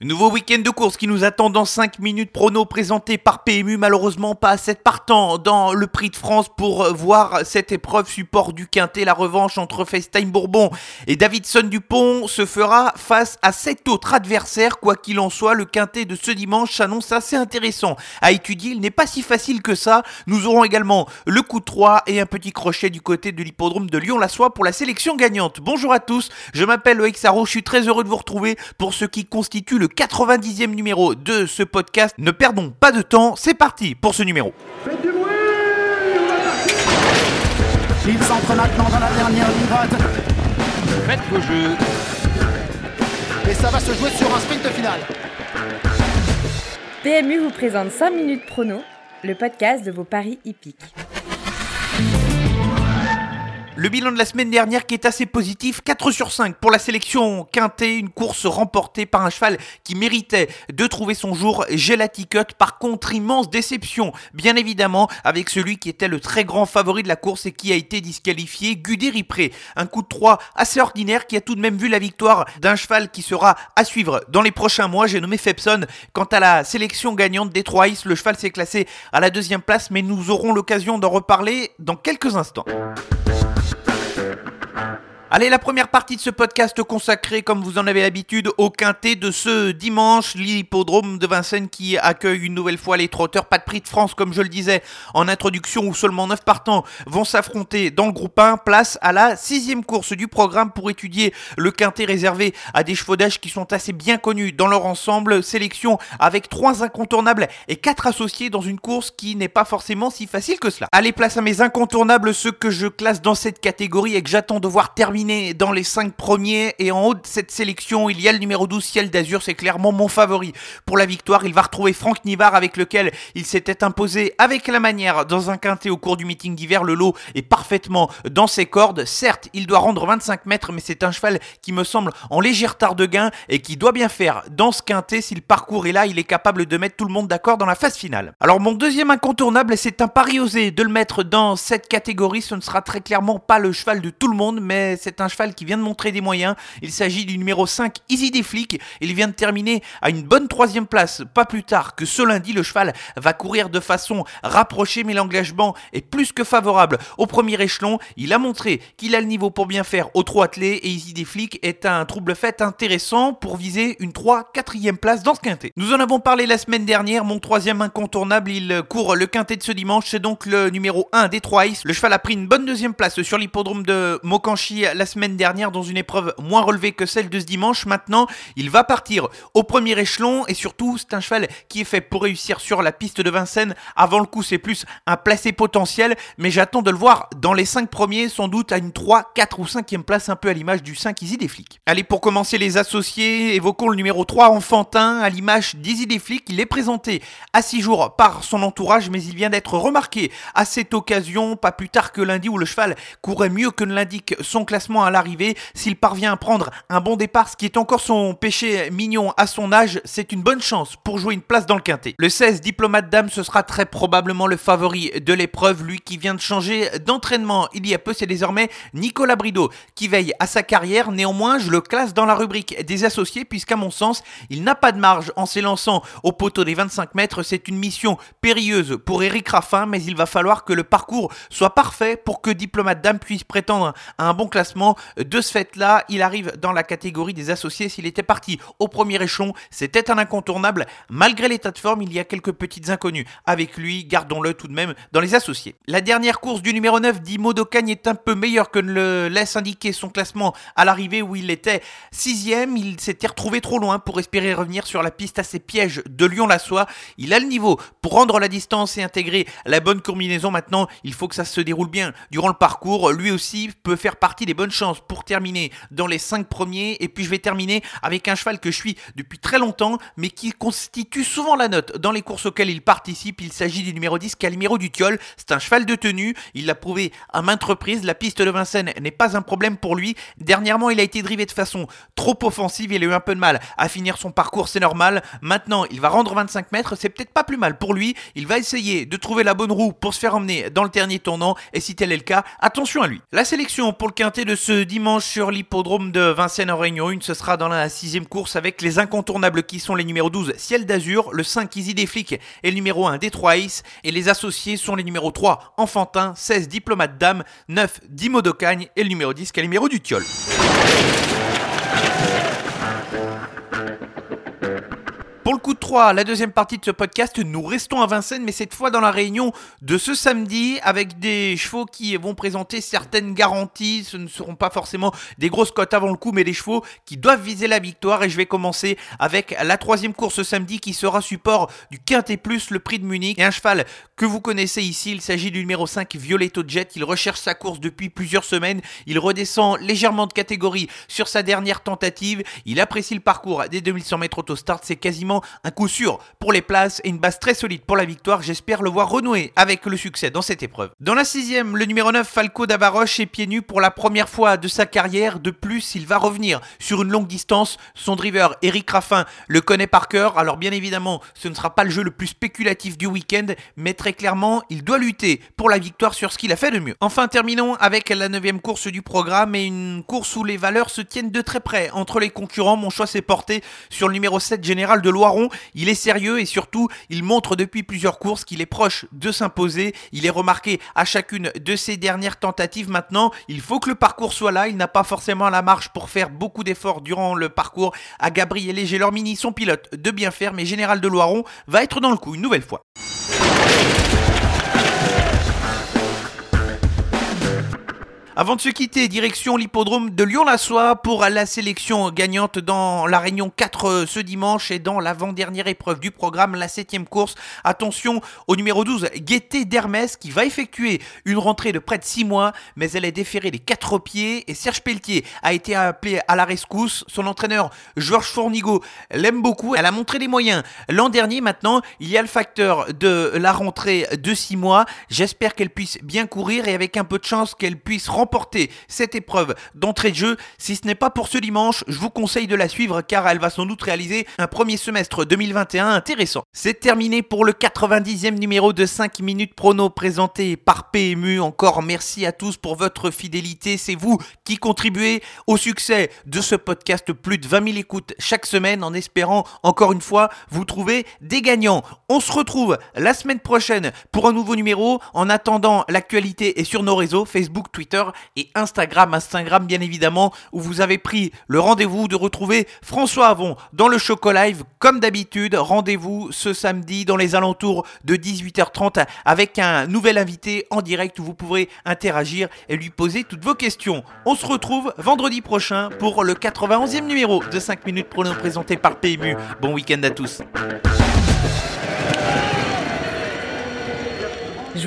Nouveau week-end de course qui nous attend dans 5 minutes prono présenté par PMU. Malheureusement, pas assez partant dans le prix de France pour voir cette épreuve support du Quintet. La revanche entre FaceTime Bourbon et Davidson Dupont se fera face à sept autres adversaires. Quoi qu'il en soit, le Quintet de ce dimanche s'annonce assez intéressant à étudier. Il n'est pas si facile que ça. Nous aurons également le coup de 3 et un petit crochet du côté de l'hippodrome de Lyon-la-Soie pour la sélection gagnante. Bonjour à tous, je m'appelle Loïc. Je suis très heureux de vous retrouver pour ce qui constitue le 90e numéro de ce podcast. Ne perdons pas de temps, c'est parti pour ce numéro. Faites du bruit Il s'entre maintenant dans la dernière ligne droite. Faites vos jeux. Et ça va se jouer sur un sprint final. PMU vous présente 5 minutes prono, le podcast de vos paris hippiques. Le bilan de la semaine dernière qui est assez positif, 4 sur 5 pour la sélection quintée, une course remportée par un cheval qui méritait de trouver son jour, Gelaticut. Par contre, immense déception, bien évidemment, avec celui qui était le très grand favori de la course et qui a été disqualifié, Guderipré. Un coup de 3 assez ordinaire qui a tout de même vu la victoire d'un cheval qui sera à suivre dans les prochains mois. J'ai nommé Fepson. Quant à la sélection gagnante des 3 le cheval s'est classé à la deuxième place, mais nous aurons l'occasion d'en reparler dans quelques instants. Allez, la première partie de ce podcast consacrée, comme vous en avez l'habitude, au quintet de ce dimanche, l'hippodrome de Vincennes qui accueille une nouvelle fois les trotteurs. Pas de prix de France, comme je le disais en introduction, où seulement 9 partants vont s'affronter dans le groupe 1. Place à la sixième course du programme pour étudier le quintet réservé à des chevaux d'âge qui sont assez bien connus dans leur ensemble. Sélection avec trois incontournables et quatre associés dans une course qui n'est pas forcément si facile que cela. Allez, place à mes incontournables, ceux que je classe dans cette catégorie et que j'attends de voir terminer dans les 5 premiers et en haut de cette sélection, il y a le numéro 12 Ciel d'Azur, c'est clairement mon favori pour la victoire. Il va retrouver Franck Nivard avec lequel il s'était imposé avec la manière dans un quintet au cours du meeting d'hiver. Le lot est parfaitement dans ses cordes. Certes, il doit rendre 25 mètres, mais c'est un cheval qui me semble en léger retard de gain et qui doit bien faire dans ce quintet. Si le parcours est là, il est capable de mettre tout le monde d'accord dans la phase finale. Alors mon deuxième incontournable, c'est un pari osé de le mettre dans cette catégorie. Ce ne sera très clairement pas le cheval de tout le monde, mais c'est un cheval qui vient de montrer des moyens. Il s'agit du numéro 5, Easy des flics. Il vient de terminer à une bonne troisième place. Pas plus tard que ce lundi, le cheval va courir de façon rapprochée, mais l'engagement est plus que favorable. Au premier échelon, il a montré qu'il a le niveau pour bien faire au 3 attelé et Easy des est un trouble fait intéressant pour viser une 3 4 place dans ce quintet. Nous en avons parlé la semaine dernière. Mon troisième incontournable, il court le quintet de ce dimanche. C'est donc le numéro 1 des 3 Le cheval a pris une bonne deuxième place sur l'hippodrome de Mokanchi la semaine dernière dans une épreuve moins relevée que celle de ce dimanche. Maintenant, il va partir au premier échelon et surtout, c'est un cheval qui est fait pour réussir sur la piste de Vincennes. Avant le coup, c'est plus un placé potentiel, mais j'attends de le voir dans les 5 premiers, sans doute à une 3, 4 ou 5e place, un peu à l'image du 5 Easy des flics. Allez, pour commencer les associés, évoquons le numéro 3 Enfantin, à l'image d'Easy des flics. Il est présenté à 6 jours par son entourage, mais il vient d'être remarqué à cette occasion, pas plus tard que lundi où le cheval courait mieux que ne l'indique son classement à l'arrivée. S'il parvient à prendre un bon départ, ce qui est encore son péché mignon à son âge, c'est une bonne chance pour jouer une place dans le quintet. Le 16, diplomate dame, ce sera très probablement le favori de l'épreuve, lui qui vient de changer d'entraînement il y a peu, c'est désormais Nicolas Brideau qui veille à sa carrière. Néanmoins, je le classe dans la rubrique des associés, puisqu'à mon sens, il n'a pas de marge en s'élançant au poteau des 25 mètres. C'est une mission périlleuse pour Eric Raffin, mais il va falloir que le parcours soit parfait pour que diplomate dame puisse prétendre à un bon classement de ce fait-là, il arrive dans la catégorie des associés. S'il était parti au premier échelon, c'était un incontournable. Malgré l'état de forme, il y a quelques petites inconnues avec lui. Gardons-le tout de même dans les associés. La dernière course du numéro 9 d'Imo Docagne est un peu meilleure que ne le laisse indiquer son classement à l'arrivée où il était sixième. Il s'était retrouvé trop loin pour espérer revenir sur la piste à ses pièges de Lyon-la-Soie. Il a le niveau pour rendre la distance et intégrer la bonne combinaison. Maintenant, il faut que ça se déroule bien durant le parcours. Lui aussi peut faire partie des bonnes chances pour terminer dans les 5 premiers. Et puis je vais terminer avec un cheval que je suis depuis très longtemps, mais qui constitue souvent la note dans les courses auxquelles il participe. Il s'agit du numéro 10, Calimero du Tiol. C'est un cheval de tenue. Il l'a prouvé à maintes reprises. La piste de Vincennes n'est pas un problème pour lui. Dernièrement, il a été drivé de façon trop offensive. Il a eu un peu de mal à finir son parcours, c'est normal. Maintenant, il va rendre 25 mètres. C'est peut-être pas plus mal pour lui. Il va essayer de trouver la bonne roue pour se faire emmener dans le dernier tournant. Et si tel est le cas, attention à lui. La sélection pour le quintet ce dimanche sur l'hippodrome de Vincennes en Réunion 1, ce sera dans la sixième course avec les incontournables qui sont les numéros 12 Ciel d'Azur, le 5 Easy des flics et le numéro 1 Détroit Ace, et les associés sont les numéros 3 Enfantin, 16 Diplomate Dame, 9 Dimo d'Ocagne et le numéro 10 qui est le numéro du Tiol. Pour le coup de 3, la deuxième partie de ce podcast, nous restons à Vincennes, mais cette fois dans la réunion de ce samedi, avec des chevaux qui vont présenter certaines garanties. Ce ne seront pas forcément des grosses cotes avant le coup, mais des chevaux qui doivent viser la victoire. Et je vais commencer avec la troisième course samedi qui sera support du Quintet Plus, le prix de Munich. Et un cheval que vous connaissez ici, il s'agit du numéro 5, Violetto Jet. Il recherche sa course depuis plusieurs semaines. Il redescend légèrement de catégorie sur sa dernière tentative. Il apprécie le parcours des 2100 mètres auto-start. C'est quasiment un coup sûr pour les places et une base très solide pour la victoire. J'espère le voir renouer avec le succès dans cette épreuve. Dans la sixième, le numéro 9, Falco Davaroche est pieds nus pour la première fois de sa carrière. De plus, il va revenir sur une longue distance. Son driver, Eric Raffin, le connaît par cœur. Alors bien évidemment, ce ne sera pas le jeu le plus spéculatif du week-end, mais très clairement, il doit lutter pour la victoire sur ce qu'il a fait de mieux. Enfin, terminons avec la neuvième course du programme et une course où les valeurs se tiennent de très près entre les concurrents. Mon choix s'est porté sur le numéro 7 général de Loire il est sérieux et surtout, il montre depuis plusieurs courses qu'il est proche de s'imposer. Il est remarqué à chacune de ses dernières tentatives. Maintenant, il faut que le parcours soit là. Il n'a pas forcément la marche pour faire beaucoup d'efforts durant le parcours. À Gabriel et Gelormini, son pilote, de bien faire, mais Général de Loiron va être dans le coup une nouvelle fois. Avant de se quitter, direction l'hippodrome de Lyon-la-Soie pour la sélection gagnante dans la Réunion 4 euh, ce dimanche et dans l'avant-dernière épreuve du programme, la septième course. Attention au numéro 12, Gaieté d'Hermès, qui va effectuer une rentrée de près de 6 mois, mais elle est déférée des 4 pieds et Serge Pelletier a été appelé à la rescousse. Son entraîneur, Georges Fournigo, l'aime beaucoup. Elle a montré des moyens l'an dernier. Maintenant, il y a le facteur de la rentrée de 6 mois. J'espère qu'elle puisse bien courir et avec un peu de chance qu'elle puisse remporter cette épreuve d'entrée de jeu. Si ce n'est pas pour ce dimanche, je vous conseille de la suivre car elle va sans doute réaliser un premier semestre 2021 intéressant. C'est terminé pour le 90e numéro de 5 minutes prono présenté par PMU. Encore merci à tous pour votre fidélité. C'est vous qui contribuez au succès de ce podcast. Plus de 20 000 écoutes chaque semaine en espérant encore une fois vous trouver des gagnants. On se retrouve la semaine prochaine pour un nouveau numéro. En attendant, l'actualité est sur nos réseaux Facebook, Twitter et Instagram, Instagram bien évidemment, où vous avez pris le rendez-vous de retrouver François Avon dans le Choco Live. Comme d'habitude, rendez-vous ce samedi dans les alentours de 18h30 avec un nouvel invité en direct où vous pourrez interagir et lui poser toutes vos questions. On se retrouve vendredi prochain pour le 91e numéro de 5 minutes présenté par PMU. Bon week-end à tous.